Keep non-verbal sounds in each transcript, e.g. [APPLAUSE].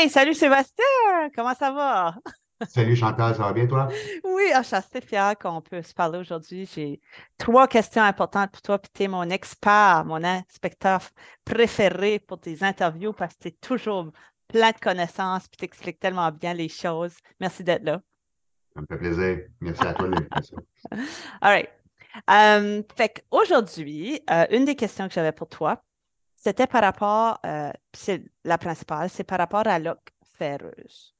Hey, salut Sébastien, comment ça va? Salut Chantal, ça va bien toi? Oui, ah, je suis assez fière qu'on peut se parler aujourd'hui. J'ai trois questions importantes pour toi, puis tu es mon expert, mon inspecteur préféré pour tes interviews parce que tu es toujours plein de connaissances, puis tu expliques tellement bien les choses. Merci d'être là. Ça me fait plaisir. Merci à toi de l'invitation. [LAUGHS] All right. Um, fait qu'aujourd'hui, euh, une des questions que j'avais pour toi, c'était par rapport, euh, c'est la principale, c'est par rapport à l'oc ferreuse.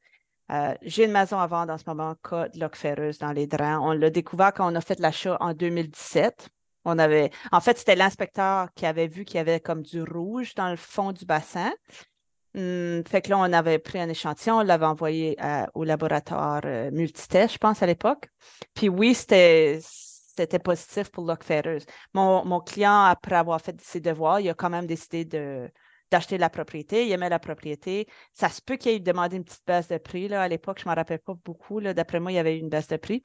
Euh, j'ai une maison à vendre en ce moment, cas de l'oc ferreuse dans les drains. On l'a découvert quand on a fait l'achat en 2017. On avait, en fait, c'était l'inspecteur qui avait vu qu'il y avait comme du rouge dans le fond du bassin. Hum, fait que là, on avait pris un échantillon, on l'avait envoyé euh, au laboratoire multitest, je pense, à l'époque. Puis oui, c'était c'était positif pour Lock Mon, mon, client, après avoir fait ses devoirs, il a quand même décidé de, d'acheter la propriété. Il aimait la propriété. Ça se peut qu'il ait demandé une petite baisse de prix. Là. À l'époque, je ne me rappelle pas beaucoup. D'après moi, il y avait eu une baisse de prix.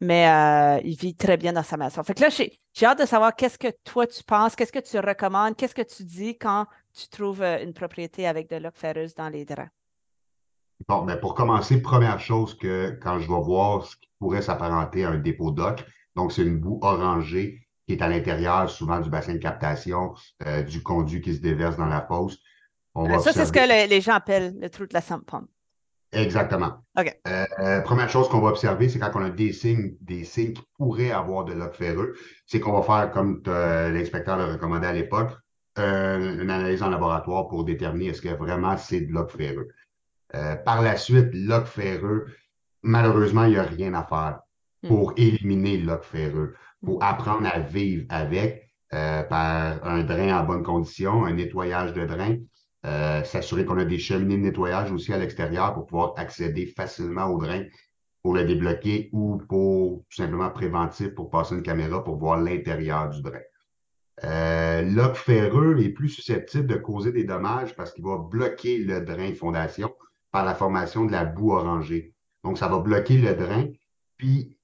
Mais euh, il vit très bien dans sa maison. Fait que là, j'ai, hâte de savoir qu'est-ce que toi tu penses, qu'est-ce que tu recommandes, qu'est-ce que tu dis quand tu trouves euh, une propriété avec de l'oc ferreuse dans les draps? Bon, mais pour commencer, première chose que quand je vais voir ce qui pourrait s'apparenter à un dépôt d'oc, donc, c'est une boue orangée qui est à l'intérieur souvent du bassin de captation, euh, du conduit qui se déverse dans la fosse. ça, c'est ce que les gens appellent le trou de la pump. Exactement. OK. Euh, euh, première chose qu'on va observer, c'est quand on a des signes, des signes qui pourraient avoir de l'oc ferreux, c'est qu'on va faire, comme l'inspecteur le recommandait à l'époque, une analyse en laboratoire pour déterminer est-ce que vraiment c'est de l'oc ferreux. par la suite, l'oc ferreux, malheureusement, il n'y a rien à faire. Hmm. pour éliminer le ferreux, pour hmm. apprendre à vivre avec euh, par un drain en bonne condition, un nettoyage de drain, euh, s'assurer qu'on a des cheminées de nettoyage aussi à l'extérieur pour pouvoir accéder facilement au drain pour le débloquer ou pour tout simplement préventif pour passer une caméra pour voir l'intérieur du drain. Euh, L'oc ferreux est plus susceptible de causer des dommages parce qu'il va bloquer le drain fondation par la formation de la boue orangée. Donc, ça va bloquer le drain. Puis,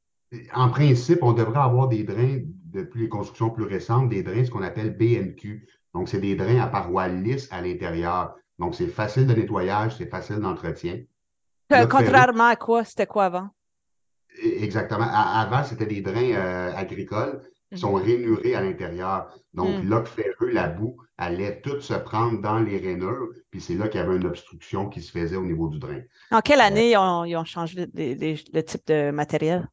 en principe, on devrait avoir des drains, depuis les constructions plus récentes, des drains, ce qu'on appelle BNQ. Donc, c'est des drains à parois lisses à l'intérieur. Donc, c'est facile de nettoyage, c'est facile d'entretien. Euh, contrairement à quoi? C'était quoi avant? E, exactement. avant, c'était des drains euh, agricoles qui sont mhm. rainurés à l'intérieur. Donc, mmh. ferreux, la boue, allait tout se prendre dans les rainures, puis c'est là qu'il y avait une obstruction qui se faisait au niveau du drain. En quelle euh, année ils ont changé le type de matériel?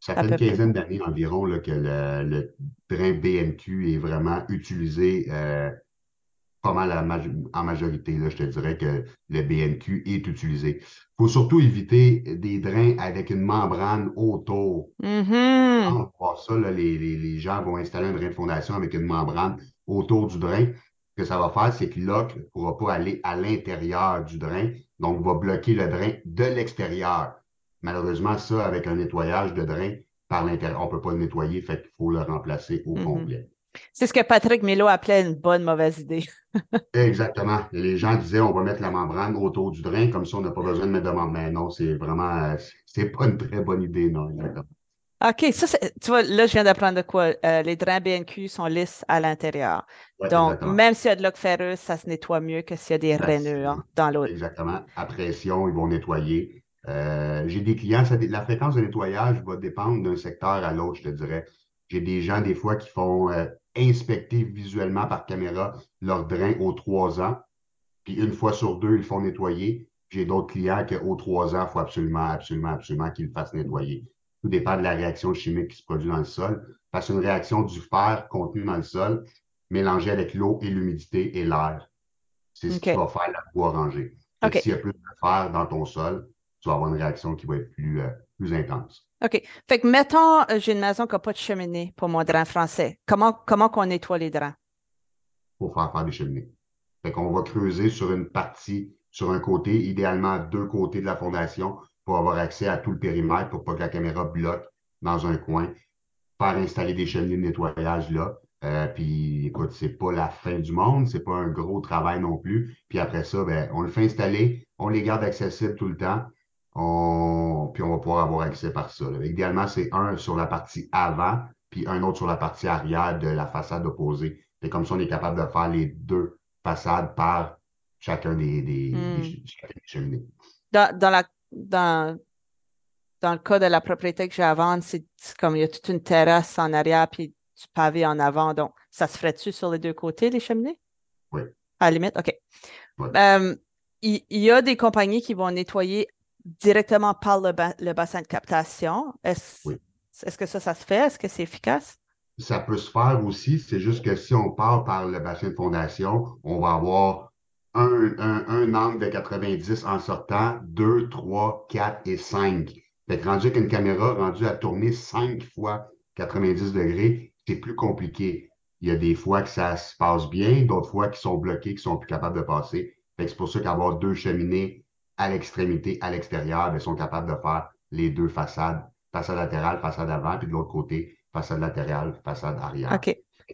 Ça fait une quinzaine d'années environ là, que le, drain BNQ est vraiment utilisé euh, pas mal en majorité. Là, je te dirais que le BNQ est utilisé. Il faut surtout éviter des drains avec une membrane autour. Mm ça, les, les, gens vont installer un drain de fondation avec une membrane autour du drain. Ce que ça va faire, c'est que l'oc ne pourra pas aller à l'intérieur du drain, donc va bloquer le drain de l'extérieur. Malheureusement, ça, avec un nettoyage de drain par l'intérieur, on ne peut pas le nettoyer, fait qu'il faut le remplacer au mm-hmm. complet. C'est ce que Patrick Milo appelait une bonne mauvaise idée. [LAUGHS] Exactement. Les gens disaient on va mettre la membrane autour du drain, comme ça on n'a pas besoin de mettre de membrane. Mais non, c'est vraiment, c'est pas une très bonne idée, non, OK, ça, tu vois, là, je viens d'apprendre de quoi. Euh, les drains BNQ sont lisses à l'intérieur. Donc, même s'il y a de l'eau ferreuse, ça se nettoie mieux que s'il y a des rainures dans l'eau. Exactement. À pression, ils vont nettoyer. Euh, j'ai des clients, la fréquence de nettoyage va dépendre d'un secteur à l'autre, je te dirais. J'ai des gens, des fois, qui font euh, inspecter visuellement par caméra leur drain aux trois ans. Puis une fois sur deux, ils font nettoyer. J'ai d'autres clients qu'aux trois ans, il faut absolument, absolument, absolument qu'ils le fassent nettoyer. Tout dépend de la réaction chimique qui se produit dans le sol. Parce qu'une réaction du fer contenu dans le sol, mélangé avec l'eau et l'humidité et l'air. C'est ce qui va faire la boue orangée. S'il y a plus de fer dans ton sol, tu vas avoir une réaction qui va être plus, euh, plus intense. OK. Fait que, mettons, euh, j'ai une maison qui n'a pas de cheminée pour mon drain français. Comment, comment qu'on nettoie les drains? Pour faire faire des cheminées. Fait qu'on va creuser sur une partie, sur un côté, idéalement deux côtés de la fondation pour avoir accès à tout le périmètre pour pas que la caméra bloque dans un coin. Faire installer des cheminées de nettoyage là. Euh, puis écoute, c'est pas la fin du monde, c'est pas un gros travail non plus. Puis après ça, ben, on le fait installer, on les garde accessibles tout le temps on, puis on va pouvoir avoir accès par ça. Idéalement, c'est un sur la partie avant, puis un autre sur la partie arrière de la façade opposée. Et comme ça, on est capable de faire les deux façades par chacun des, des, Hmm. des- chacun des cheminées. Dans, dans la, dans, dans le cas de la propriété que j'ai à vendre, c'est comme il y a toute une terrasse en arrière puis du pavé en avant. Donc, ça se ferait-tu sur les deux côtés, les cheminées? Oui. À la limite, OK. Ouais. Euh, il y a des compagnies qui vont nettoyer directement par le, ba- le bassin de captation. Est-ce Oui. que ça, ça se fait? Est-ce que c'est efficace? Ça peut se faire aussi, c'est juste que si on part par le bassin de fondation, on va avoir un, un, un angle de 90 en sortant, 2, 3, 4 et 5. Fait que rendu avec une caméra rendue à tourner 5 fois 90 degrés, c'est plus compliqué. Il y a des fois que ça se passe bien, d'autres fois qui sont bloqués, qui sont plus capables de passer. Fait que c'est pour ça qu'avoir deux cheminées à l'extrémité, à l'extérieur, ils sont capables de faire les deux façades, façade latérale, façade avant, puis de l'autre côté, façade latérale, façade arrière. OK.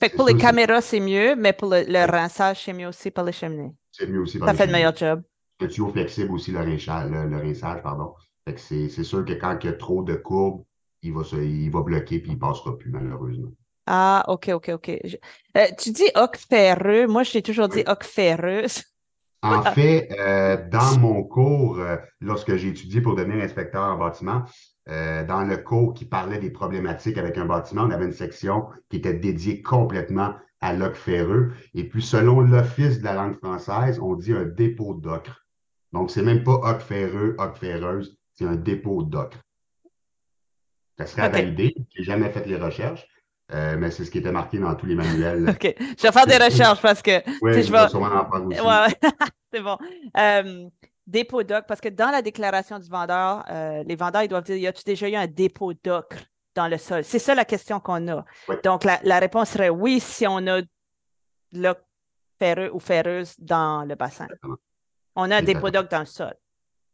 Fait que pour les caméras, c'est mieux, mais pour le, le rinçage, c'est mieux aussi pour les cheminées. C'est mieux aussi par Ça les fait le meilleur job. Le tuyau flexible aussi, le rinçage, le, le rinçage, pardon. Fait que c'est sûr que quand il y a trop de courbes, il va, se, il va bloquer puis il passera plus, malheureusement. Ah, OK, OK, OK. Je- euh, tu dis oc ferreux. Moi, j'ai toujours dit oc ferreuse. [LAUGHS] En fait, euh, dans mon cours, euh, lorsque j'ai étudié pour devenir inspecteur en bâtiment, euh, dans le cours qui parlait des problématiques avec un bâtiment, on avait une section qui était dédiée complètement à l'oc ferreux. Et puis, selon l'Office de la langue française, on dit un dépôt d'ocre. Donc, c'est même pas oc ferreux, oc ferreuse, c'est un dépôt d'ocre. Ça serait à OK. valider. J'ai jamais fait les recherches, euh, mais c'est ce qui était marqué dans tous les manuels. [LAUGHS] OK. Je vais faire des [LAUGHS] recherches parce que Oui, je vais sûrement en aussi. Ouais, [LAUGHS] c'est bon. Euh, dépôt d'ocre, parce que dans la déclaration du vendeur, euh, les vendeurs, ils doivent dire, y a-tu déjà eu un dépôt d'ocre dans le sol? C'est ça la question qu'on a. Oui. Donc, la, la réponse serait oui si on a de l'ocre ferreux ou ferreuse dans le bassin. Exactement. On a un dépôt d'ocre dans le sol.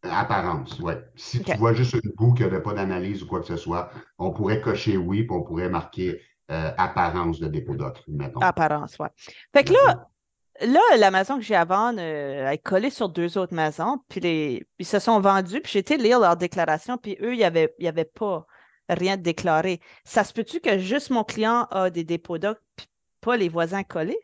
Apparence, oui. Si tu vois juste une boue qui n'avait pas d'analyse ou quoi que ce soit, on pourrait cocher oui, puis on pourrait marquer euh, apparence de dépôt d'ocre, mettons. Apparence, ouais. Fait que là, là, la maison que j'ai à vendre, euh, est collée sur deux autres maisons, puis les, ils se sont vendus, puis j'ai été lire leur déclaration, puis eux, il n'y avait, y avait pas rien de déclaré. Ça se peut-tu que juste mon client a des dépôts d'ocre, puis pas les voisins collés?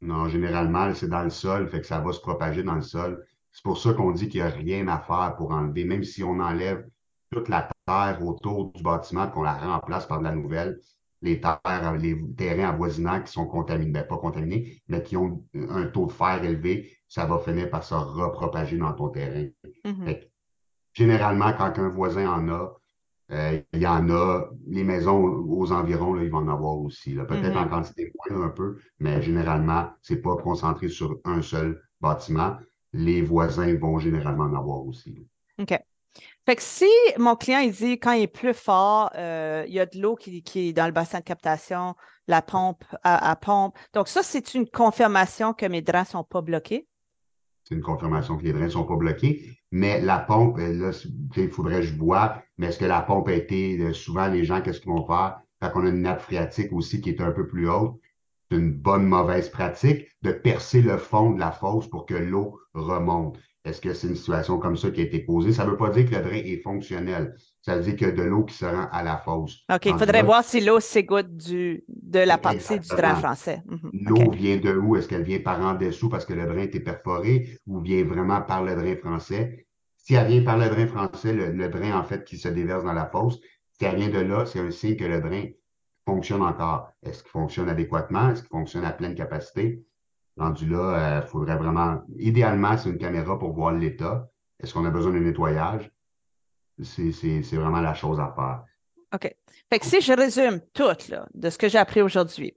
Non, généralement, c'est dans le sol, fait que ça va se propager dans le sol. C'est pour ça qu'on dit qu'il n'y a rien à faire pour enlever, même si on enlève toute la terre autour du bâtiment, qu'on la remplace par de la nouvelle, les terres, les terrains avoisinants qui sont contaminés, ben, pas contaminés, mais qui ont un taux de fer élevé, ça va finir par se repropager dans ton terrain. Fait que, généralement, quand un voisin en a, euh, il y en a, les maisons aux environs, là, ils vont en avoir aussi. là. Peut-être Mhm. en quantité moindre un peu, mais généralement, c'est pas concentré sur un seul bâtiment. Les voisins vont généralement en avoir aussi. là. OK. Fait que si mon client, il dit quand il pleut fort, euh, il y a de l'eau qui, est dans le bassin de captation, la pompe à, pompe. Donc, ça, c'est une confirmation que mes drains ne sont pas bloqués? C'est une confirmation que les drains ne sont pas bloqués. Mais la pompe, euh, là, il faudrait que je vois, mais est-ce que la pompe a été, euh, souvent, les gens, qu'est-ce qu'ils vont faire? Quand on a une nappe phréatique aussi qui est un peu plus haute, c'est une bonne, mauvaise pratique de percer le fond de la fosse pour que l'eau remonte. Est-ce que c'est une situation comme ça qui a été posée? Ça ne veut pas dire que le drain est fonctionnel. Ça veut dire qu'il y a de l'eau qui se rend à la fosse. OK, il faudrait là, voir si l'eau s'égoutte du, de la partie du drain français. Mhm. L'eau vient de où? Est-ce qu'elle vient par en dessous parce que le drain était perforé ou vient vraiment par le drain français? Si elle vient par le drain français, le, le drain, en fait, qui se déverse dans la fosse, si elle vient de là, c'est un signe que le drain fonctionne encore. Est-ce qu'il fonctionne adéquatement? Est-ce qu'il fonctionne à pleine capacité? Rendu là, il faudrait vraiment, idéalement, c'est une caméra pour voir l'état. Est-ce qu'on a besoin de nettoyage? C'est vraiment la chose à faire. OK. Fait que si je résume tout là, de ce que j'ai appris aujourd'hui,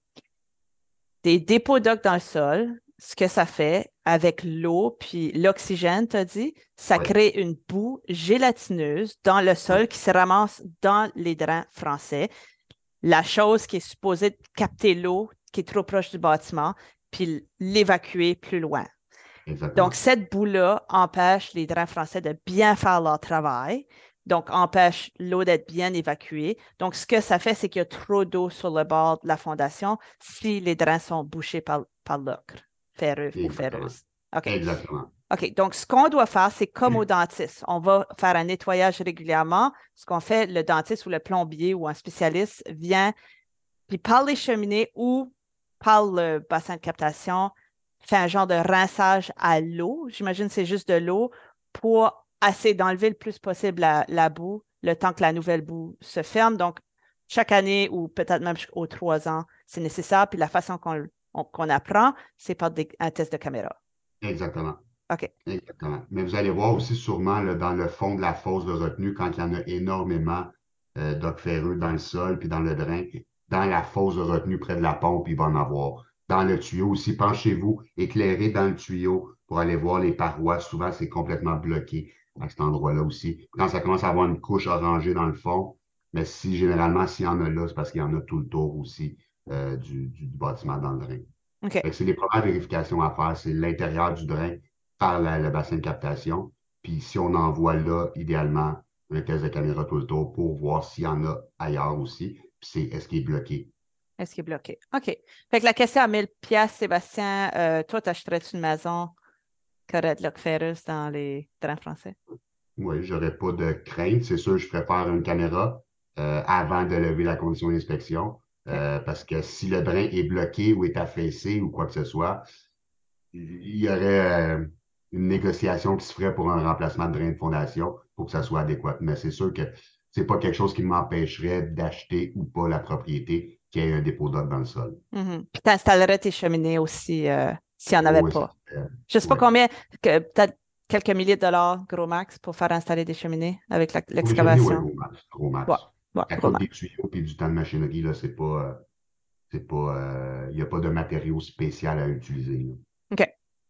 des dépôts d'ocre dans le sol, ce que ça fait avec l'eau puis l'oxygène, tu as dit, ça crée une boue gélatineuse dans le sol qui se ramasse dans les drains français. La chose qui est supposée capter l'eau qui est trop proche du bâtiment, puis l'évacuer plus loin. Exactement. Donc, cette boue-là empêche les drains français de bien faire leur travail, donc empêche l'eau d'être bien évacuée. Donc, ce que ça fait, c'est qu'il y a trop d'eau sur le bord de la fondation si les drains sont bouchés par, par l'ocre, ferreux ou ferreuse. OK. Exactement. OK. Donc, ce qu'on doit faire, c'est comme au dentiste. On va faire un nettoyage régulièrement. Ce qu'on fait, le dentiste ou le plombier ou un spécialiste vient, puis par les cheminées ou par le bassin de captation, fait un genre de rinçage à l'eau. J'imagine que c'est juste de l'eau pour essayer d'enlever le plus possible la, boue le temps que la nouvelle boue se ferme. Donc, chaque année ou peut-être même aux trois ans, c'est nécessaire. Puis la façon qu'on apprend, c'est par un test de caméra. Exactement. OK. Exactement. Mais vous allez voir aussi sûrement dans le fond de la fosse de retenue, quand il y en a énormément euh, ferreux dans le sol puis dans le drain, dans la fosse de retenue près de la pompe, il va en avoir. Dans le tuyau aussi, penchez-vous, éclairez dans le tuyau pour aller voir les parois. Souvent, c'est complètement bloqué à cet endroit-là aussi. Quand ça commence à avoir une couche orangée dans le fond, mais si généralement, s'il y en a là, c'est parce qu'il y en a tout le tour aussi euh, du, bâtiment dans le drain. C'est les premières vérifications à faire, c'est l'intérieur du drain par le bassin de captation. Puis si on envoie là, idéalement, un test de caméra tout le tour pour voir s'il y en a ailleurs aussi. C'est est-ce qu'il est bloqué? Est-ce qu'il est bloqué? OK. Fait que la question à 1000 pièces, Sébastien, euh, toi, t'achèterais-tu une maison qui aurait de l'ocferus dans les trains français? Oui, j'aurais pas de crainte. C'est sûr, je préfère une caméra euh, avant de lever la condition d'inspection. Euh, parce que si le drain est bloqué ou est affaissé ou quoi que ce soit, il y aurait une négociation qui se ferait pour un remplacement de drain de fondation pour que ça soit adéquat. Mais c'est sûr que c'est pas quelque chose qui m'empêcherait d'acheter ou pas la propriété qui ait un dépôt d'eau dans le sol. Mm-hmm. Puis tu installerais tes cheminées aussi euh, s'il n'y en avait pas. Je ne sais pas combien, peut-être quelques milliers de dollars, gros max, pour faire installer des cheminées avec l'excavation. Gros max. Gros max. à cause des tuyaux et du temps de machinerie, là, c'est pas. Euh, c'est pas. Euh, il n'y a pas de matériaux spécial à utiliser. OK.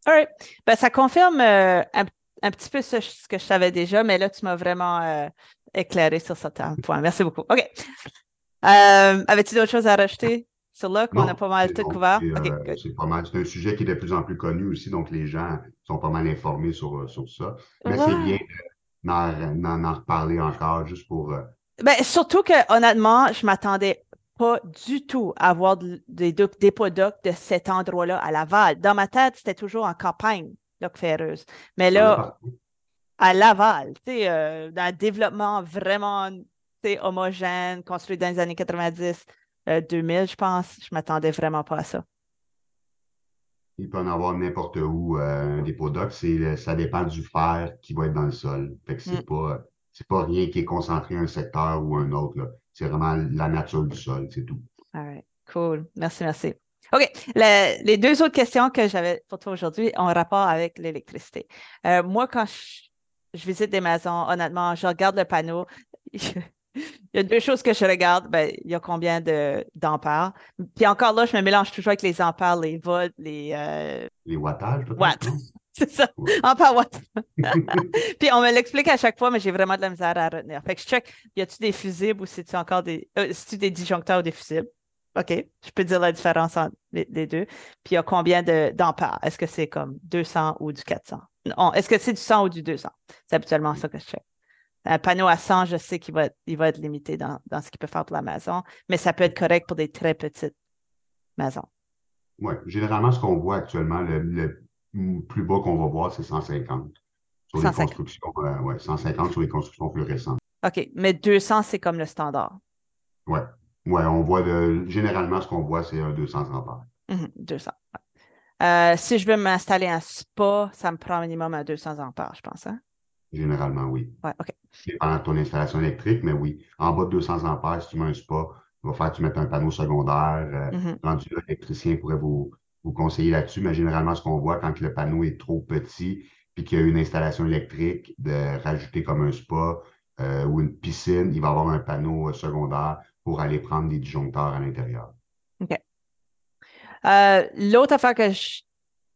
All right. Ben, ça confirme euh, un, petit peu ce, que je savais déjà, mais là, tu m'as vraiment euh, éclairé sur ce point. Merci beaucoup. OK. Euh, avais-tu d'autres choses à rajouter sur là qu'on a pas mal tout couvert? c'est pas mal. C'est un sujet qui est de plus en plus connu aussi, donc les gens sont pas mal informés sur, sur ça. Mais c'est bien d'en reparler encore juste pour. Ben, surtout que honnêtement, je m'attendais pas du tout avoir des dépôts d'eau de cet endroit-là à Laval. Dans ma tête, c'était toujours en campagne, Loc Ferreuse. Mais là, à Laval, tu sais, euh, dans un développement vraiment homogène, construit dans les années 90, 2000, euh, je pense, je m'attendais vraiment pas à ça. Il peut en avoir n'importe où euh, un dépôt d'oc, ça dépend du fer qui va être dans le sol. Fait que c'est mm. pas pas rien qui est concentré un secteur ou un autre. C'est vraiment la nature du sol, c'est tout. All right. Cool. Merci, merci. OK. les deux autres questions que j'avais pour toi aujourd'hui ont rapport avec l'électricité. Euh, moi, quand je, visite des maisons, honnêtement, je regarde le panneau. [LAUGHS] il y a deux choses que je regarde. Ben, il y a combien d'ampères. Puis encore là, je me mélange toujours avec les ampères, les volts, les. Euh, les wattages. Watts. [LAUGHS] C'est ça. En power. [LAUGHS] Puis on me l'explique à chaque fois, mais j'ai vraiment de la misère à retenir. Fait que je check, y a-tu des fusibles ou c'est-tu encore des. Euh, tu des disjoncteurs ou des fusibles? OK. Je peux dire la différence entre les, deux. Puis il y a combien d'ampères? Est-ce que c'est comme 200 ou du 400? Est-ce que c'est du 100 ou du 200? C'est habituellement ça que je check. Un panneau à 100, je sais qu'il va être, il va être limité dans, ce qu'il peut faire pour la maison, mais ça peut être correct pour des très petites maisons. Oui, généralement, ce qu'on voit actuellement, le plus bas qu'on va voir, c'est 150. Sur les constructions, euh, ouais, 150 sur les constructions plus récentes. OK, mais 200, c'est comme le standard. Oui. Ouais, on voit généralement, ce qu'on voit, c'est un 200 ampères. 200. Euh, si je veux m'installer un spa, ça me prend minimum un 200 ampères, je pense. Hein? Généralement, oui. Ouais, OK. Pendant ton installation électrique, mais oui. En bas de 200 ampères, si tu mets un spa, il va faire que tu mettes un panneau secondaire. Euh, mm-hmm. Rendu l'électricien pourrait vous, vous conseiller là-dessus, mais généralement, ce qu'on voit quand le panneau est trop petit, puis qu'il y a une installation électrique, de rajouter comme un spa euh, ou une piscine, il va y avoir un panneau euh, secondaire pour aller prendre des disjoncteurs à l'intérieur. Euh, l'autre affaire que je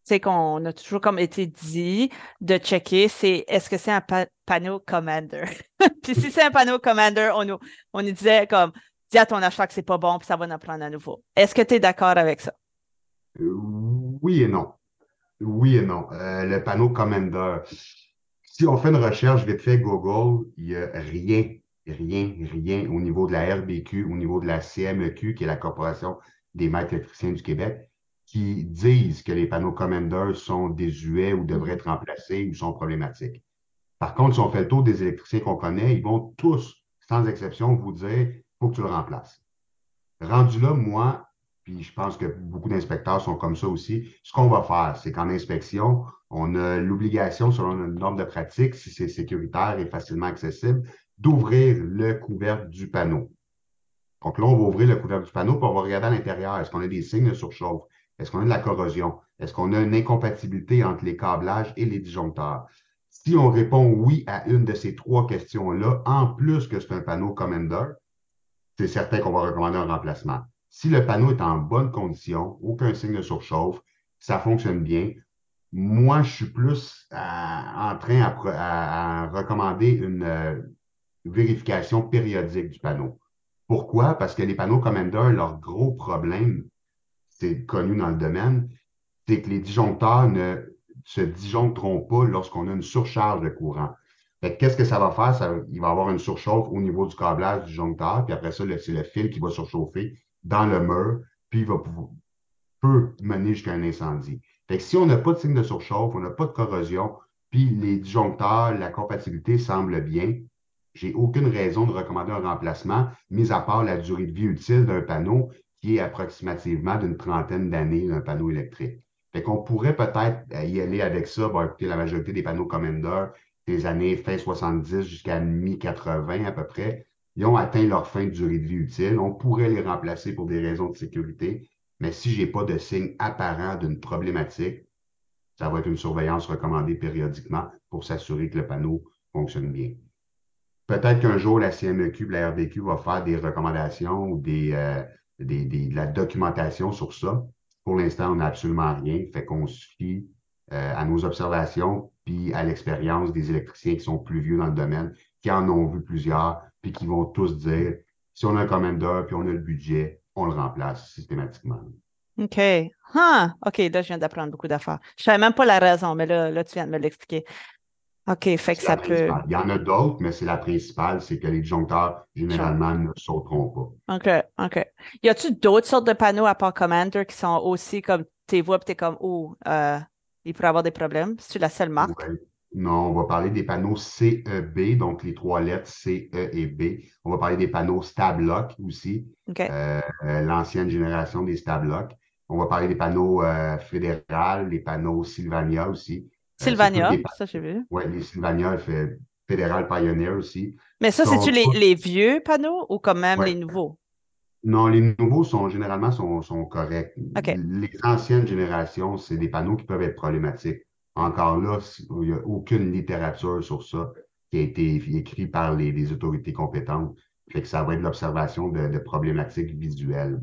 sais qu'on a toujours comme été dit de checker, c'est est-ce que c'est un panneau commander? [LAUGHS] puis si c'est un panneau commander, on nous, on nous disait comme dis à ton acheteur que c'est pas bon, puis ça va en prendre à nouveau. Est-ce que tu es d'accord avec ça? Oui et non. Oui et non. Euh, le panneau Commander. Si on fait une recherche vite fait Google, il n'y a rien, rien, rien au niveau de la RBQ, au niveau de la CMEQ, qui est la Corporation des maîtres électriciens du Québec, qui disent que les panneaux Commander sont désuets ou devraient être remplacés ou sont problématiques. Par contre, si on fait le tour des électriciens qu'on connaît, ils vont tous, sans exception, vous dire faut que tu le remplaces. Rendu là, moi, puis je pense que beaucoup d'inspecteurs sont comme ça aussi. Ce qu'on va faire, c'est qu'en inspection, on a l'obligation, selon une norme de pratique, si c'est sécuritaire et facilement accessible, d'ouvrir le couvercle du panneau. Donc là, on va ouvrir le couvercle du panneau, pour on va regarder à l'intérieur. Est-ce qu'on a des signes de surchauffe? Est-ce qu'on a de la corrosion? Est-ce qu'on a une incompatibilité entre les câblages et les disjoncteurs? Si on répond oui à une de ces trois questions-là, en plus que c'est un panneau Commander, c'est certain qu'on va recommander un remplacement. Si le panneau est en bonne condition, aucun signe de surchauffe, ça fonctionne bien, moi, je suis plus en train à, recommander une euh, vérification périodique du panneau. Pourquoi? Parce que les panneaux Commander, leur gros problème, c'est connu dans le domaine, c'est que les disjoncteurs ne se disjoncteront pas lorsqu'on a une surcharge de courant. Qu'est-ce que ça va faire? Il va avoir une surchauffe au niveau du câblage du disjoncteur, puis après ça, c'est le fil qui va surchauffer dans le mur, puis il va peut mener jusqu'à un incendie. Fait que si on n'a pas de signe de surchauffe, on n'a pas de corrosion, puis les disjoncteurs, la compatibilité semble bien, j'ai aucune raison de recommander un remplacement, mis à part la durée de vie utile d'un panneau qui est approximativement d'une trentaine d'années d'un panneau électrique. Fait qu'on pourrait peut-être y aller avec ça. Bon, écoutez, la majorité des panneaux Commander des années fin 70 jusqu'à mi-80 à peu près, ils ont atteint leur fin de durée de vie utile. On pourrait les remplacer pour des raisons de sécurité, mais si je n'ai pas de signe apparent d'une problématique, ça va être une surveillance recommandée périodiquement pour s'assurer que le panneau fonctionne bien. Peut-être qu'un jour, la CMEQ, la RDQ va faire des recommandations ou euh, des, de la documentation sur ça. Pour l'instant, on n'a absolument rien. Fait qu'on se fie euh, à nos observations puis à l'expérience des électriciens qui sont plus vieux dans le domaine, qui en ont vu plusieurs, puis qui vont tous dire si on a un commander puis on a le budget, on le remplace systématiquement. OK. OK, là, je viens d'apprendre beaucoup d'affaires. Je ne savais même pas la raison, mais là, là tu viens de me l'expliquer. OK, fait que ça peut. Il y en a d'autres, mais c'est la principale, c'est que les disjoncteurs, généralement, ne sauteront pas. OK, OK. Y a-tu d'autres sortes de panneaux à part Commander qui sont aussi comme tes voix, tu es comme, oh, euh, il pourrait avoir des problèmes? C'est la seule marque? Non, on va parler des panneaux CEB, donc les trois lettres C, E et B. On va parler des panneaux Stablock aussi, euh, euh, l'ancienne génération des Stablock. On va parler des panneaux euh, fédéral, les panneaux Sylvania aussi. Euh, Sylvania, ça j'ai vu. Oui, les Sylvania fait Fédéral Pioneer aussi. Mais ça, c'est-tu les, vieux panneaux ou quand même les nouveaux? Non, les nouveaux sont généralement sont, sont corrects. Les anciennes générations, c'est des panneaux qui peuvent être problématiques. Encore là, il n'y a aucune littérature sur ça qui a été écrite par les, autorités compétentes. Fait que ça va être l'observation de problématiques visuelles.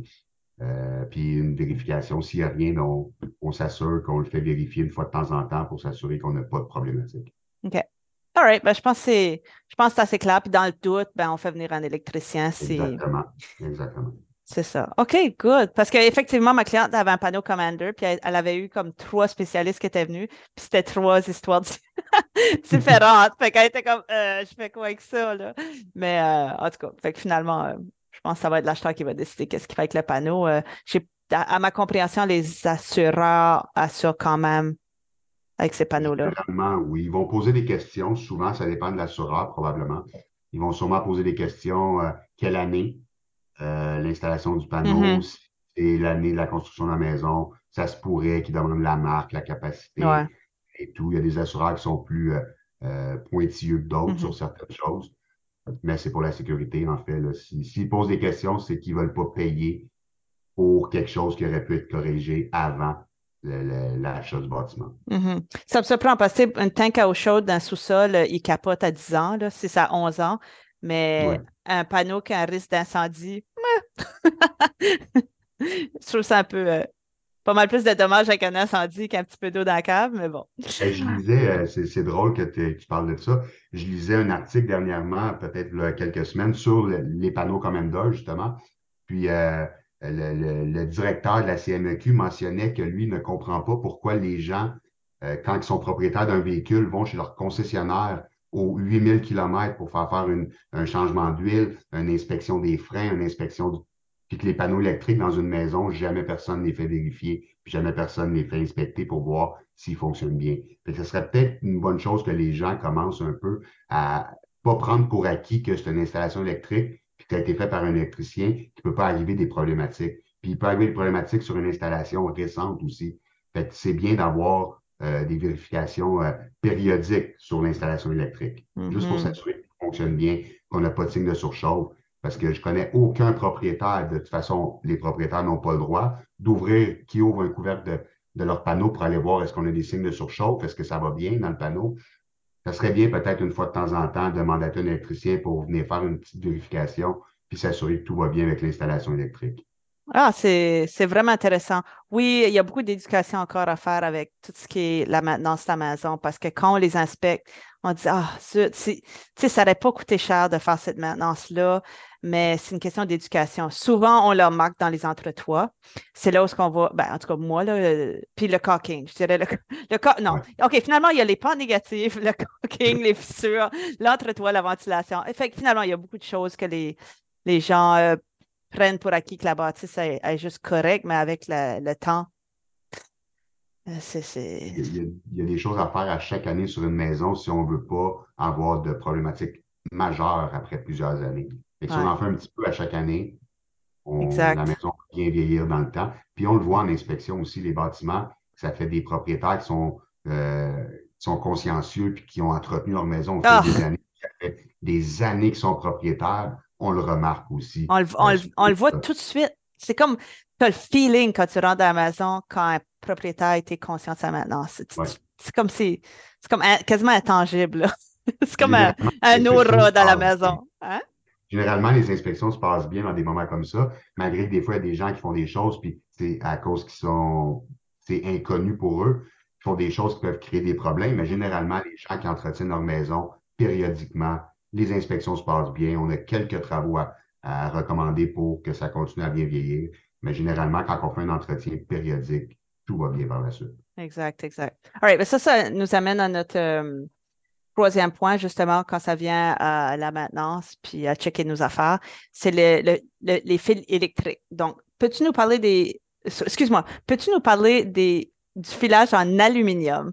Euh, puis une vérification. S'il n'y a rien, on, on s'assure qu'on le fait vérifier une fois de temps en temps pour s'assurer qu'on n'a pas de problématique. OK. All right. Ben, je pense que c'est je pense assez clair. Puis dans le doute, ben, on fait venir un électricien. Exactement. Exactement. C'est ça. OK, good. Parce qu'effectivement, ma cliente avait un panneau Commander, puis elle, avait eu comme trois spécialistes qui étaient venus, puis c'était trois histoires [LAUGHS] différentes. fait qu'elle était comme, euh, je fais quoi avec ça, là? Mais euh, en tout cas, fait que finalement, euh, je pense que ça va être l'acheteur qui va décider qu'est-ce qu'il fait avec le panneau. Euh, à, ma compréhension, les assureurs assurent quand même avec ces panneaux-là. oui. Ils vont poser des questions. Souvent, ça dépend de l'assureur, probablement. Ils vont sûrement poser des questions. Euh, quelle année euh, l'installation du panneau? Mm-hmm. C'est l'année de la construction de la maison. Ça se pourrait qu'ils demandent la marque, la capacité et tout. Il y a des assureurs qui sont plus pointilleux que d'autres mm-hmm. sur certaines choses mais c'est pour la sécurité, en fait. S'ils posent des questions, c'est qu'ils ne veulent pas payer pour quelque chose qui aurait pu être corrigé avant l'achat du bâtiment. Mm-hmm. Ça me surprend parce que un tank à eau chaude dans le sous-sol, euh, il capote à 10 ans, là, si ça a 11 ans, mais un panneau qui a un risque d'incendie, [LAUGHS] je trouve ça un peu euh, pas mal plus de dommages avec un incendie qu'un petit peu d'eau dans la cave, mais bon. Je lisais, euh, c'est drôle que tu parles de ça. Je lisais un article dernièrement, peut-être quelques semaines, sur les panneaux Commander, justement. Puis euh, le, directeur de la CMEQ mentionnait que lui ne comprend pas pourquoi les gens, euh, quand ils sont propriétaires d'un véhicule, vont chez leur concessionnaire aux 8000 km pour faire faire un changement d'huile, une inspection des freins, une inspection du puis que les panneaux électriques dans une maison, jamais personne ne les fait vérifier, puis jamais personne ne les fait inspecter pour voir s'ils fonctionnent bien. Fait que ce serait peut-être une bonne chose que les gens commencent un peu à pas prendre pour acquis que c'est une installation électrique, puis qui a été faite par un électricien, qui peut pas arriver des problématiques. Puis il peut arriver des problématiques sur une installation récente aussi. Fait que c'est bien d'avoir euh, des vérifications euh, périodiques sur l'installation électrique, juste pour Mhm. s'assurer que tout fonctionne bien, qu'on n'a pas de signe de surchauffe. Parce que je connais aucun propriétaire, de toute façon, les propriétaires n'ont pas le droit d'ouvrir, qui ouvre un couvercle de, leur panneau pour aller voir est-ce qu'on a des signes de surchauffe, est-ce que ça va bien dans le panneau. Ça serait bien peut-être une fois de temps en temps de mandater un électricien pour venir faire une petite vérification puis s'assurer que tout va bien avec l'installation électrique. Ah, c'est, c'est vraiment intéressant. Oui, il y a beaucoup d'éducation encore à faire avec tout ce qui est la maintenance de la maison parce que quand on les inspecte, on dit, ah, zut, c'est- tu sais, ça n'aurait pas coûté cher de faire cette maintenance-là, mais c'est une question d'éducation. Souvent, on leur marque dans les entretoits. C'est là où on va, ben, en tout cas, moi, là, euh, puis le caulking, je dirais le, [LAUGHS] le ca- non. OK, finalement, il y a les pans négatifs, le caulking, les fissures, l'entretoit, la ventilation. Fait que finalement, il y a beaucoup de choses que les, les gens euh, prennent pour acquis que la bâtisse est, est juste correcte, mais avec le, le temps, euh, c'est. Il y, a, il y a des choses à faire à chaque année sur une maison si on ne veut pas avoir de problématiques majeures après plusieurs années. Que si Ouais. on en fait un petit peu à chaque année, on- Exact. la maison va bien vieillir dans le temps. Puis on le voit en inspection aussi, les bâtiments, ça fait des propriétaires qui sont, euh, qui sont consciencieux puis qui ont entretenu leur maison au fil Ah! des années. Ça fait des années qu'ils sont propriétaires, on le remarque aussi. On le, on Euh, le- on le voit tout de suite. C'est comme, tu as le feeling quand tu rentres à la maison, quand un propriétaire était conscient de sa maintenance. C'est Ouais. comme, si- c'est comme un- quasiment intangible. [LAUGHS] c'est comme un, aura dans la maison. Hein? Généralement, les inspections se passent bien dans des moments comme ça, malgré que des fois, il y a des gens qui font des choses, puis c'est à cause qu'ils sont, c'est inconnu pour eux, qui font des choses qui peuvent créer des problèmes, mais généralement, les gens qui entretiennent leur maison périodiquement, les inspections se passent bien, on a quelques travaux à, recommander pour que ça continue à bien vieillir, mais généralement, quand on fait un entretien périodique, tout va bien par la suite. Exact, exact. All right, ben ça, ça nous amène à notre euh, troisième point, justement, quand ça vient à la maintenance, puis à checker nos affaires, c'est le, le- le- les fils électriques. Donc, peux-tu nous parler des... Excuse-moi, peux-tu nous parler du filage en aluminium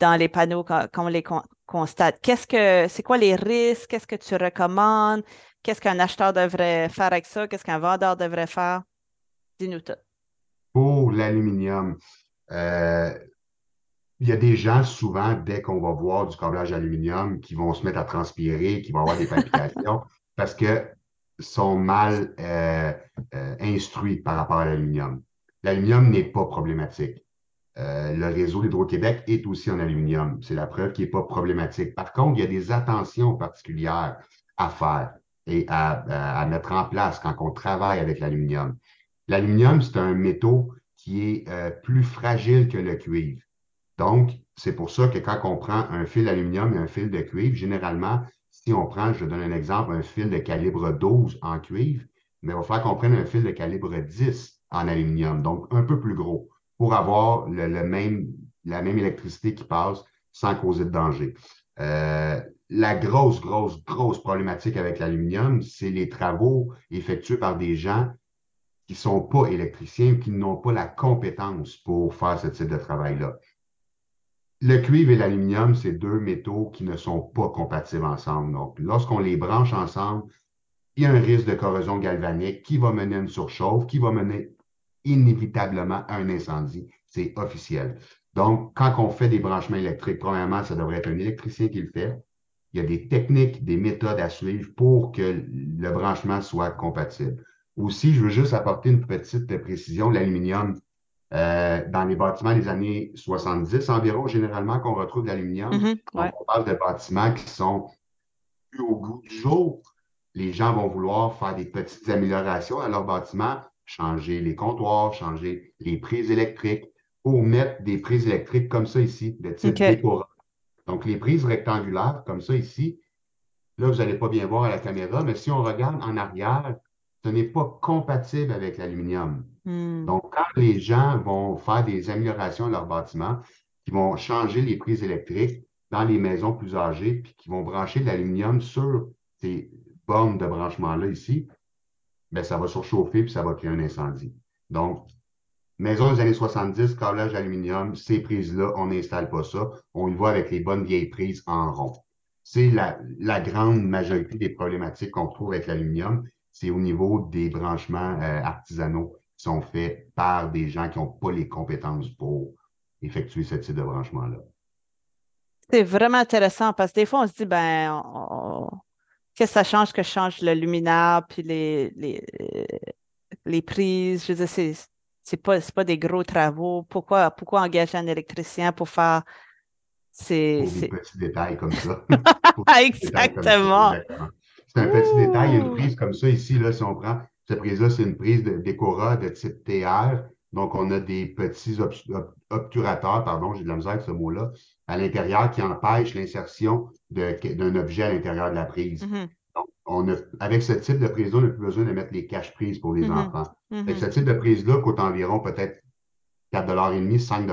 dans les panneaux quand, on les constate? Qu'est-ce que, c'est quoi les risques? Qu'est-ce que tu recommandes? Qu'est-ce qu'un acheteur devrait faire avec ça? Qu'est-ce qu'un vendeur devrait faire? Dis-nous tout. Pour l'aluminium, euh, il y a des gens, souvent, dès qu'on va voir du câblage aluminium, qui vont se mettre à transpirer, qui vont avoir des palpitations, [LAUGHS] parce que sont mal euh, euh, instruits par rapport à l'aluminium. L'aluminium n'est pas problématique. Euh, le réseau d'Hydro-Québec est aussi en aluminium. C'est la preuve qu'il n'est pas problématique. Par contre, il y a des attentions particulières à faire et à, à- à mettre en place quand on travaille avec l'aluminium. L'aluminium, c'est un métaux qui est euh, plus fragile que le cuivre. Donc, c'est pour ça que quand on prend un fil d'aluminium et un fil de cuivre, généralement, si on prend, je donne un exemple, un fil de calibre 12 en cuivre, mais il va falloir qu'on prenne un fil de calibre 10 en aluminium, donc un peu plus gros, pour avoir le, même, la même électricité qui passe sans causer de danger. Euh, la grosse, grosse, grosse problématique avec l'aluminium, c'est les travaux effectués par des gens qui ne sont pas électriciens, qui n'ont pas la compétence pour faire ce type de travail-là. Le cuivre et l'aluminium, c'est deux métaux qui ne sont pas compatibles ensemble. Donc, lorsqu'on les branche ensemble, il y a un risque de corrosion galvanique qui va mener une surchauffe, qui va mener inévitablement à un incendie. C'est officiel. Donc, quand on fait des branchements électriques, premièrement, ça devrait être un électricien qui le fait. Il y a des techniques, des méthodes à suivre pour que le branchement soit compatible. Aussi, je veux juste apporter une petite précision. L'aluminium, euh, dans les bâtiments des années 70 environ, généralement, qu'on retrouve de l'aluminium. Donc, ouais. on parle de bâtiments qui sont plus au goût du jour. Les gens vont vouloir faire des petites améliorations à leur bâtiment, changer les comptoirs, changer les prises électriques pour mettre des prises électriques comme ça ici, de type OK. décorant. Donc, les prises rectangulaires comme ça ici, là, vous n'allez pas bien voir à la caméra, mais si on regarde en arrière, ce n'est pas compatible avec l'aluminium. Hmm. Donc, quand les gens vont faire des améliorations à leur bâtiment, qui vont changer les prises électriques dans les maisons plus âgées, puis qui vont brancher de l'aluminium sur ces bornes de branchement-là ici, ben, ça va surchauffer puis ça va créer un incendie. Donc, maison des années 70, câblage aluminium, ces prises-là, on n'installe pas ça. On y va avec les bonnes vieilles prises en rond. C'est la, grande majorité des problématiques qu'on trouve avec l'aluminium, c'est au niveau des branchements euh, artisanaux sont faits par des gens qui n'ont pas les compétences pour effectuer ce type de branchement-là. C'est vraiment intéressant parce que des fois, on se dit, ben, que ça change que je change le luminaire puis les, les, les prises? Je veux dire, c'est, c'est pas, pas des gros travaux. Pourquoi, pourquoi engager un électricien pour faire ces, [LAUGHS] des petits détails comme ça? exactement. C'est un petit détail, une prise comme ça ici, là, si on prend cette prise-là, c'est une prise de Decora de type TR. Donc, on a des petits obturateurs, pardon, j'ai de la misère avec ce mot-là, à l'intérieur qui empêchent l'insertion d'un objet à l'intérieur de la prise. Mm-hmm. Donc, on a, avec ce type de prise-là, on n'a plus besoin de mettre les caches-prises pour les mm-hmm. enfants. Avec ce type de prise-là coûte environ peut-être 4,5 5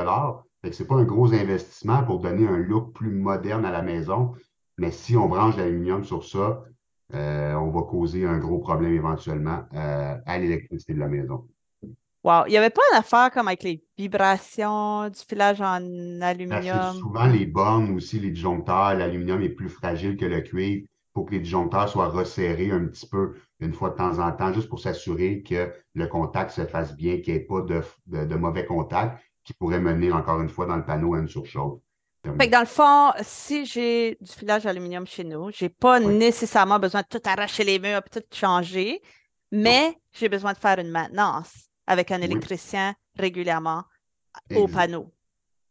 Ce n'est pas un gros investissement pour donner un look plus moderne à la maison. Mais si on branche l'aluminium sur ça, euh, on va causer un gros problème éventuellement euh, à l'électricité de la maison. Wow. Il n'y avait pas une affaire comme avec les vibrations du filage en aluminium? Souvent, les bornes aussi, les disjoncteurs, l'aluminium est plus fragile que le cuivre. Faut que les disjoncteurs soient resserrés un petit peu une fois de temps en temps, juste pour s'assurer que le contact se fasse bien, qu'il n'y ait pas de, mauvais contact qui pourrait mener encore une fois dans le panneau à une surchauffe. dans le fond, si j'ai du filage aluminium chez nous, je n'ai pas nécessairement besoin de tout arracher les murs et tout changer, mais j'ai besoin de faire une maintenance avec un électricien régulièrement au panneau.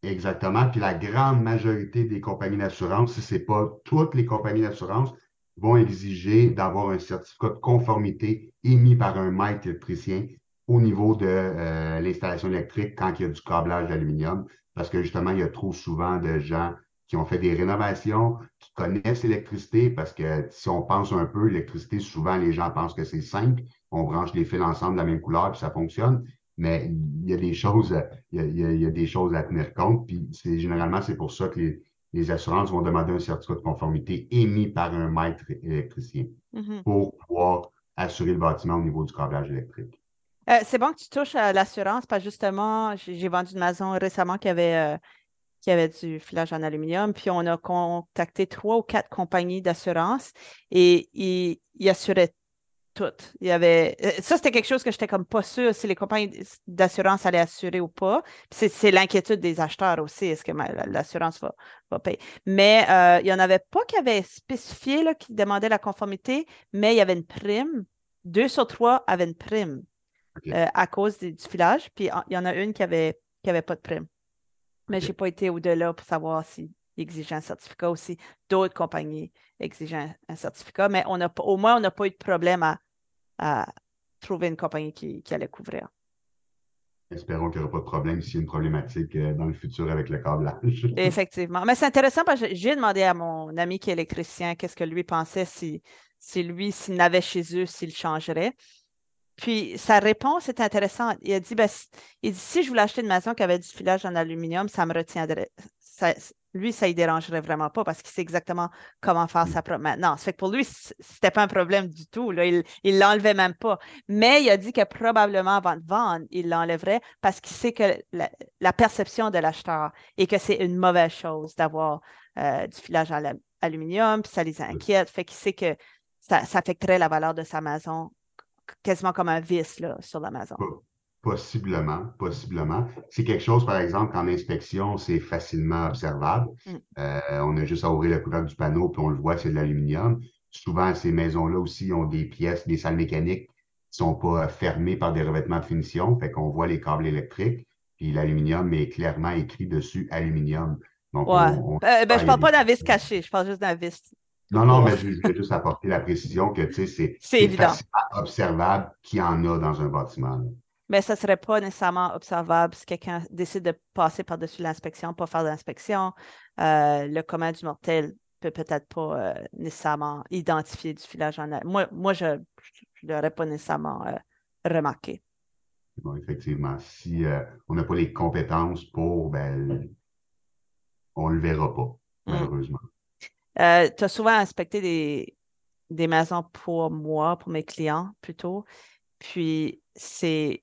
Exactement. Puis la grande majorité des compagnies d'assurance, si ce n'est pas toutes les compagnies d'assurance, vont exiger d'avoir un certificat de conformité émis par un maître électricien au niveau de euh, l'installation électrique quand il y a du câblage d'aluminium, parce que justement, il y a trop souvent de gens qui ont fait des rénovations, qui connaissent l'électricité, parce que si on pense un peu, l'électricité, souvent les gens pensent que c'est simple, on branche les fils ensemble de la même couleur, puis ça fonctionne. Mais il y a des choses, il y a, des choses à tenir compte. Puis c'est, généralement, c'est pour ça que les, assurances vont demander un certificat de conformité émis par un maître électricien mm-hmm. pour pouvoir assurer le bâtiment au niveau du câblage électrique. Euh, c'est bon que tu touches à l'assurance parce que justement, j'ai vendu une maison récemment qui avait, euh, qui avait du filage en aluminium, puis on a contacté trois ou quatre compagnies d'assurance et ils, assuraient tout. Il y avait... Euh, ça, c'était quelque chose que j'étais comme pas sûre si les compagnies d'assurance allaient assurer ou pas. C'est l'inquiétude des acheteurs aussi. Est-ce que l'assurance va, va, payer? Mais euh, il n'y en avait pas qui avaient spécifié, là, qui demandaient la conformité, mais il y avait une prime. Deux sur trois avaient une prime euh, à cause du, filage. Puis il y en a une qui n'avait qui avait pas de prime. Mais je n'ai pas été au-delà pour savoir si exigeait un certificat aussi. D'autres compagnies exigeaient un, certificat, mais on a, au moins, on n'a pas eu de problème à, à trouver une compagnie qui, allait couvrir. Espérons qu'il n'y aura pas de problème s'il y a une problématique euh, dans le futur avec le câblage. [LAUGHS] Effectivement. Mais c'est intéressant parce que j'ai demandé à mon ami qui est électricien qu'est-ce que lui pensait si, si lui, s'il n'avait chez eux, s'il changerait. Puis sa réponse est intéressante. Il a dit, ben, si je voulais acheter une maison qui avait du filage en aluminium, ça me retiendrait. Lui, ça ne dérangerait vraiment pas parce qu'il sait exactement comment faire sa propre maintenance. Fait que pour lui, ce n'était pas un problème du tout. Il ne l'enlevait même pas. Mais il a dit que probablement avant de vendre, il l'enlèverait parce qu'il sait que la, perception de l'acheteur est que c'est une mauvaise chose d'avoir euh, du filage en aluminium, ça les inquiète. Fait qu'il sait que ça affecterait la valeur de sa maison quasiment comme un vice là, sur la maison. Possiblement, possiblement. C'est quelque chose, par exemple, qu'en inspection, c'est facilement observable. Mm. Euh, on a juste à ouvrir le couvercle du panneau, puis on le voit, c'est de l'aluminium. Souvent, ces maisons-là aussi ont des pièces, des salles mécaniques qui ne sont pas fermées par des revêtements de finition, fait qu'on voit les câbles électriques, puis l'aluminium est clairement écrit dessus aluminium. Donc, ouais. Euh, ben, je ne parle pas d'un vis caché, je parle juste d'un vis. Non, non, mais je vais juste apporter la précision que, c'est observable qu'il y en a dans un bâtiment mais ça ne serait pas nécessairement observable si quelqu'un décide de passer par-dessus l'inspection, pas faire d'inspection. Euh, le commun du mortel peut peut-être pas euh, nécessairement identifier du filage en Moi, moi je ne l'aurais pas nécessairement euh, remarqué. Bon, effectivement. Si on n'a pas les compétences pour, ben, on ne le verra pas, mm. Malheureusement. tu as souvent inspecté des, des maisons pour moi, pour mes clients plutôt. Puis c'est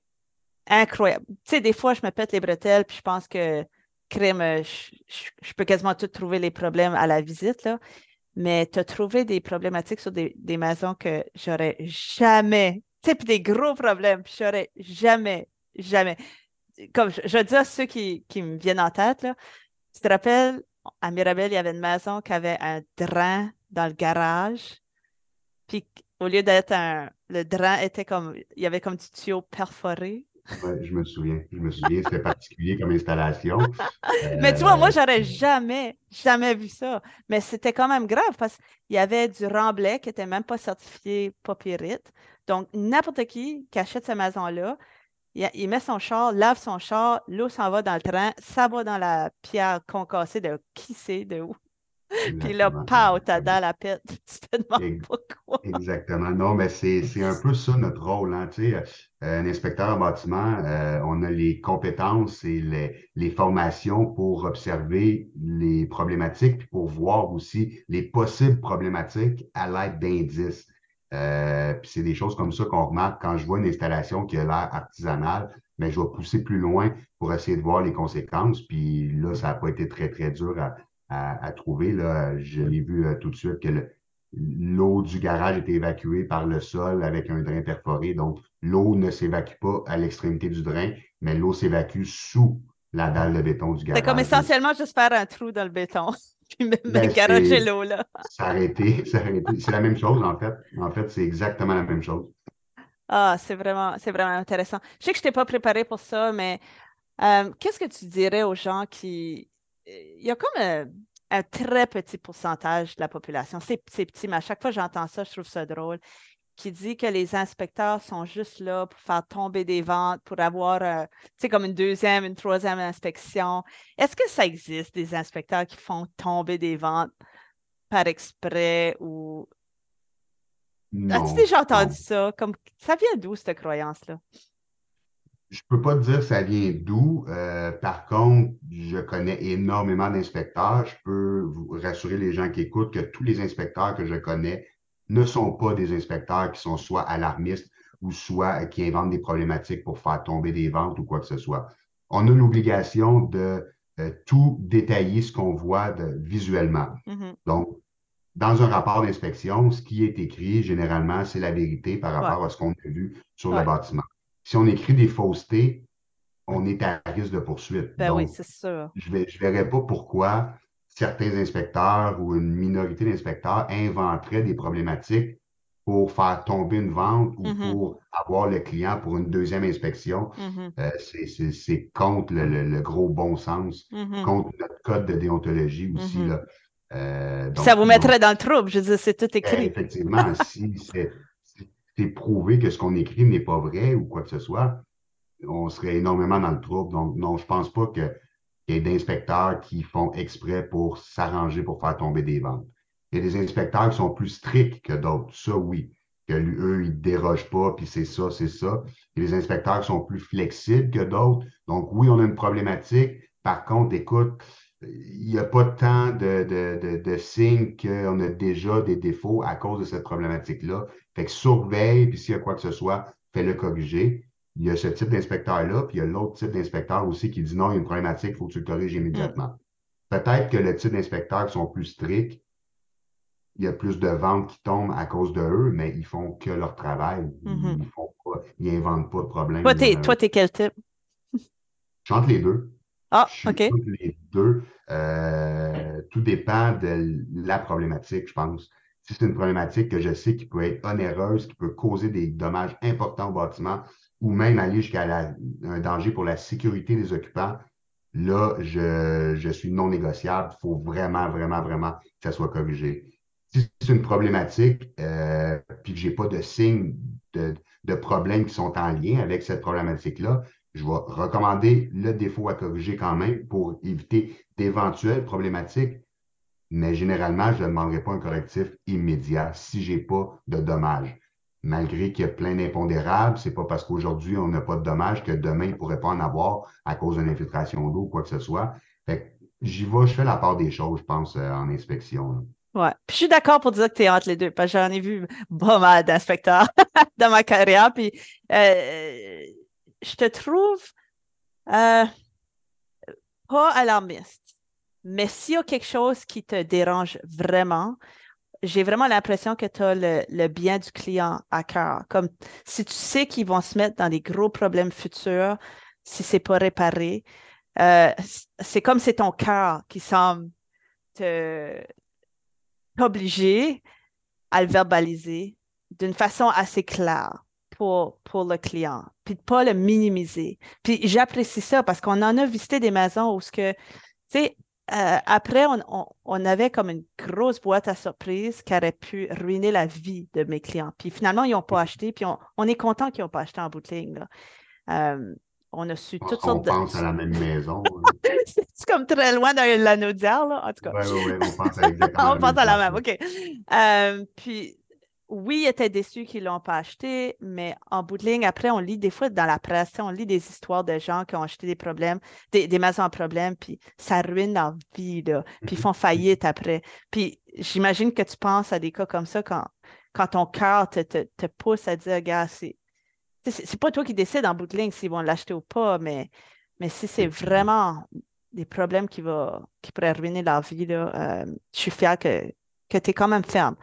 incroyable. Tu sais, des fois, je me pète les bretelles, puis je pense que crème, euh, je, peux quasiment tout trouver les problèmes à la visite, là. Mais tu as trouvé des problématiques sur des, maisons que j'aurais jamais. type des gros problèmes. Puis j'aurais jamais, jamais. Comme je, je dis à ceux qui, qui me viennent en tête, là, tu te rappelles, à Mirabel, il y avait une maison qui avait un drain dans le garage. Puis au lieu d'être un. Le drain était comme. Il y avait comme du tuyau perforé. Ouais, je me souviens. Je me souviens, c'était particulier comme installation. [LAUGHS] Mais tu vois, moi, Euh, j'aurais jamais, jamais vu ça. Mais c'était quand même grave parce qu'il y avait du remblai qui n'était même pas certifié Popirite. Donc, n'importe qui qui achète cette maison-là, il, il met son char, lave son char, l'eau s'en va dans le train, ça va dans la pierre concassée de qui sait de où. [LAUGHS] Puis là, pow, t'as dans la pète. [LAUGHS] Tu te demandes pourquoi. Exactement. Non, mais c'est, c'est un peu ça notre rôle. Hein. Tu sais, euh, un inspecteur en bâtiment, euh, on a les compétences et les, les formations pour observer les problématiques, puis pour voir aussi les possibles problématiques à l'aide d'indices. Euh, puis c'est des choses comme ça qu'on remarque quand je vois une installation qui a l'air artisanale, mais je vais pousser plus loin pour essayer de voir les conséquences. Puis là, ça n'a pas été très, très dur à, à, à trouver. Là. Je l'ai vu euh, tout de suite que le, l'eau du garage était évacuée par le sol avec un drain perforé. Donc, l'eau ne s'évacue pas à l'extrémité du drain, mais l'eau s'évacue sous la dalle de béton du C'est comme garage. Essentiellement juste faire un trou dans le béton. [LAUGHS] Puis me, me ben, l'eau là. s'arrêter, s'arrêter. C'est la même chose, en fait. En fait, c'est exactement la même chose. Ah, c'est vraiment, c'est vraiment intéressant. Je sais que je t'ai pas préparé pour ça, mais euh, qu'est-ce que tu dirais aux gens qui... Il y a comme un, un très petit pourcentage de la population, c'est c'est petit, mais à chaque fois que j'entends ça, je trouve ça drôle, qui dit que les inspecteurs sont juste là pour faire tomber des ventes, pour avoir, euh, tu sais, comme une deuxième, une troisième inspection. Est-ce que ça existe, des inspecteurs qui font tomber des ventes par exprès ou... As-tu déjà entendu non. ça? Comme, ça vient d'où, cette croyance-là? Je peux pas te dire ça vient d'où. Euh, par contre, je connais énormément d'inspecteurs. Je peux vous rassurer les gens qui écoutent que tous les inspecteurs que je connais ne sont pas des inspecteurs qui sont soit alarmistes ou soit qui inventent des problématiques pour faire tomber des ventes ou quoi que ce soit. On a l'obligation de euh, tout détailler ce qu'on voit de- visuellement. Mhm. Donc, dans un rapport d'inspection, ce qui est écrit, généralement, c'est la vérité par Ouais, rapport à ce qu'on a vu sur le bâtiment. Si on écrit des faussetés, on est à risque de poursuite. Ben oui, c'est sûr. je ne verrais pas pourquoi certains inspecteurs ou une minorité d'inspecteurs inventeraient des problématiques pour faire tomber une vente ou Mhm, pour avoir le client pour une deuxième inspection. Euh, c'est, contre le, le- le gros bon sens, mhm, contre notre code de déontologie aussi, là. Euh, Puis ça donc, vous mettrait dans le trouble. Je veux dire, c'est tout Eh, écrit. Effectivement, [LAUGHS] si c'est si c'est prouvé que ce qu'on écrit n'est pas vrai ou quoi que ce soit, on serait énormément dans le trouble. Donc, non, je pense pas que, qu'il y ait d'inspecteurs qui font exprès pour s'arranger pour faire tomber des ventes. Il y a des inspecteurs qui sont plus stricts que d'autres. Ça, oui. Que lui, eux, ils ne dérogent pas, puis c'est ça, c'est ça. Il y a des inspecteurs qui sont plus flexibles que d'autres. Donc, oui, on a une problématique. Par contre, écoute, il n'y a pas tant de, de, de, de signes qu'on a déjà des défauts à cause de cette problématique-là. Fait que surveille, puis s'il y a quoi que ce soit, fais-le corriger. Il y a ce type d'inspecteur-là, puis il y a l'autre type d'inspecteur aussi qui dit non, il y a une problématique, il faut que tu le corriges Mm. immédiatement. Peut-être que le type d'inspecteurs qui sont plus stricts, il y a plus de ventes qui tombent à cause de eux, mais ils font que leur travail. Ils font pas, ils inventent pas de problème. Toi, t'es, là. toi, t'es quel type? Je chante les deux. Ah, Je OK. entre les deux. Euh, tout dépend de la problématique, je pense. Si c'est une problématique que je sais qui peut être onéreuse, qui peut causer des dommages importants au bâtiment, ou même aller jusqu'à un danger pour la sécurité des occupants, là, je, je suis non négociable. Il faut vraiment, vraiment, vraiment que ça soit corrigé. Si c'est une problématique, euh, puis que j'ai pas de signes de, de problèmes qui sont en lien avec cette problématique-là, je vais recommander le défaut à corriger quand même pour éviter d'éventuelles problématiques, mais généralement, je ne demanderai pas un correctif immédiat si j'ai pas de dommages. Malgré qu'il y a plein d'impondérables, c'est pas parce qu'aujourd'hui on n'a pas de dommages que demain il ne pourrait pas en avoir à cause d'une infiltration d'eau ou quoi que ce soit. Fait j'y vais, je fais la part des choses, je pense, euh, en inspection. là. Ouais. Puis je suis d'accord pour dire que tu es entre les deux, parce que j'en ai vu pas mal d'inspecteurs [LAUGHS] dans ma carrière. Puis euh, je te trouve euh, pas alarmiste. Mais s'il y a quelque chose qui te dérange vraiment, j'ai vraiment l'impression que tu as le, bien du client à cœur. Comme si tu sais qu'ils vont se mettre dans des gros problèmes futurs si c'est pas réparé, euh, c'est comme c'est ton cœur qui semble t'obliger à le verbaliser d'une façon assez claire pour, pour le client, puis de pas le minimiser. Puis j'apprécie ça parce qu'on en a visité des maisons où ce que, tu sais, euh, après, on, avait comme une grosse boîte à surprise qui aurait pu ruiner la vie de mes clients. Puis finalement, ils n'ont pas acheté, puis on, est content qu'ils n'ont pas acheté en bout euh, on a su toutes sortes de. On pense à la même maison. [LAUGHS] c'est comme très loin de l'anneau là, en tout cas. Oui, oui, oui, on pense à [LAUGHS] exactement On pense à la même, OK. Euh, puis, oui, ils étaient déçus qu'ils ne l'ont pas acheté, mais en bout de ligne, après, on lit des fois dans la presse, on lit des histoires de gens qui ont acheté des problèmes, des, maisons en problème, puis ça ruine leur vie, là, puis ils font faillite après. Puis j'imagine que tu penses à des cas comme ça quand, quand ton cœur te, te, pousse à dire, gars, c'est. C'est pas toi qui décides en bout de ligne s'ils vont l'acheter ou pas, mais, mais si c'est vraiment des problèmes qui, va, qui pourraient ruiner leur vie, là, euh, je suis fière que, que tu es quand même ferme.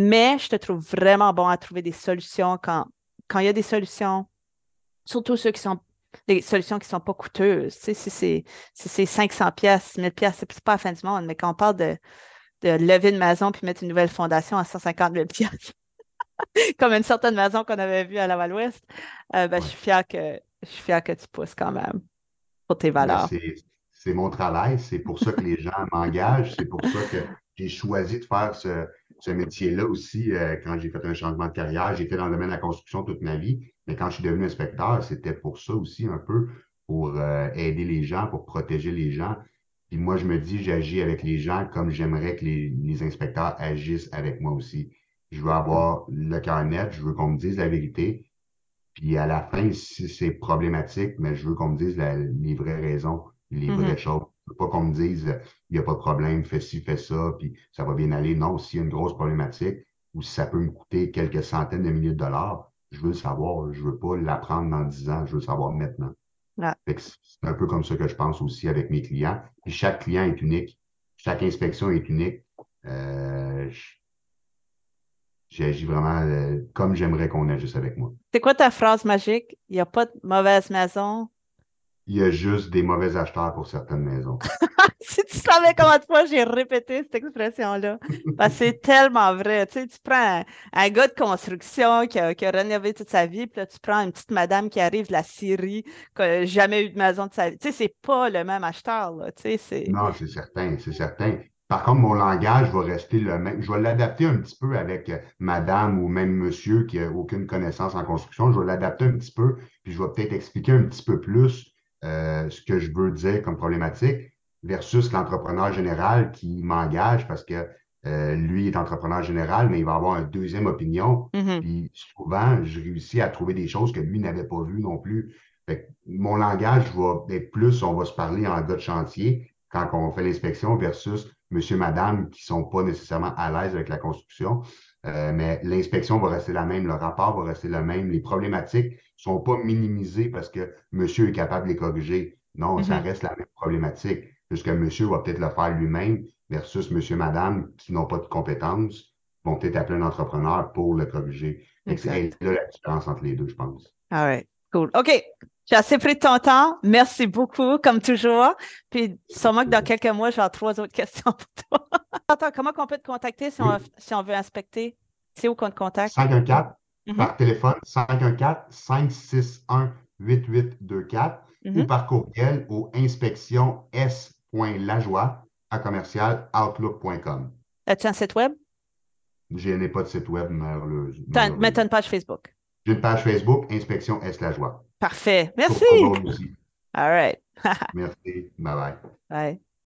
Mais je te trouve vraiment bon à trouver des solutions quand, quand il y a des solutions, surtout ceux qui sont des solutions qui ne sont pas coûteuses. si c'est 500 pièces, 1000 pièces, c'est pas la fin du monde, mais quand on parle de, de lever une maison puis mettre une nouvelle fondation à 150 000 pièces, comme une certaine maison qu'on avait vue à Laval-Ouest, euh, ben, je suis fière que je suis fière que tu pousses quand même pour tes ben, valeurs. C'est mon travail, c'est pour ça que les gens m'engagent, c'est pour ça que j'ai choisi de faire ce, ce métier-là aussi, euh, quand j'ai fait un changement de carrière, j'ai fait dans le domaine de la construction toute ma vie, mais quand je suis devenu inspecteur, c'était pour ça aussi un peu, pour euh, aider les gens, pour protéger les gens. Puis moi, je me dis, j'agis avec les gens comme j'aimerais que les, les, inspecteurs agissent avec moi aussi. Je veux avoir le cœur net, je veux qu'on me dise la vérité. Puis à la fin, si c'est problématique, mais je veux qu'on me dise les vraies raisons, les vraies mm-hmm. Choses pas qu'on me dise, il n'y a pas de problème, fais ci, fais ça, puis ça va bien aller. Non, s'il y a une grosse problématique ou si ça peut me coûter quelques centaines de milliers de dollars, je veux le savoir. Je ne veux pas l'apprendre dans dix ans, je veux le savoir maintenant. C'est un peu comme ça que je pense aussi avec mes clients. Puis chaque client est unique. Chaque inspection est unique. Euh, J'agis vraiment euh, comme j'aimerais qu'on agisse avec moi. C'est quoi ta phrase magique? Il n'y a pas de mauvaise maison, il y a juste des mauvais acheteurs pour certaines maisons. [LAUGHS] si tu savais comment de fois j'ai répété cette expression-là. c'est [LAUGHS] tellement vrai. Tu, sais, tu prends un, gars de construction qui a, rénové toute sa vie, puis là, tu prends une petite madame qui arrive de la Syrie, qui n'a jamais eu de maison de sa vie. Tu sais, c'est pas le même acheteur. Là. Tu sais, non, c'est certain, c'est certain. Par contre, mon langage va rester le même. Je vais l'adapter un petit peu avec euh, madame ou même monsieur qui n'a aucune connaissance en construction. Je vais l'adapter un petit peu, puis je vais peut-être expliquer un petit peu plus euh, ce que je veux dire comme problématique versus l'entrepreneur général qui m'engage parce que euh, lui est entrepreneur général, mais il va avoir une deuxième opinion. Mm-hmm. Puis souvent, je réussis à trouver des choses que lui n'avait pas vues non plus. mon langage va être plus, on va se parler en gars de chantier quand on fait l'inspection versus monsieur, madame qui sont pas nécessairement à l'aise avec la construction. Euh, mais l'inspection va rester la même, le rapport va rester le même, les problématiques ne sont pas minimisées parce que monsieur est capable de les corriger. Non, ça mm-hmm. reste la même problématique, puisque monsieur va peut-être le faire lui-même versus monsieur, madame qui n'ont pas de compétences vont peut-être appeler un entrepreneur pour le corriger. C'est là la différence entre les deux, je pense. Ah ouais, cool. OK. J'ai assez pris de ton temps. Merci beaucoup, comme toujours. Puis sûrement que dans quelques mois, j'ai trois autres [LAUGHS] questions pour toi. Attends, comment on peut te contacter si, on, si on veut inspecter? C'est où qu'on te contacte? 514 mm-hmm. par téléphone, 514-561-8824 ou par courriel au inspection s.lajoie à commercial outlook.com. As-tu un site web? Je n'ai pas de site web, malheureusement. Mais tu as une page Facebook? J'ai une page Facebook, Inspection S. La Joie. Parfait. Merci. All right. [LAUGHS] Merci. Bye bye. Bye.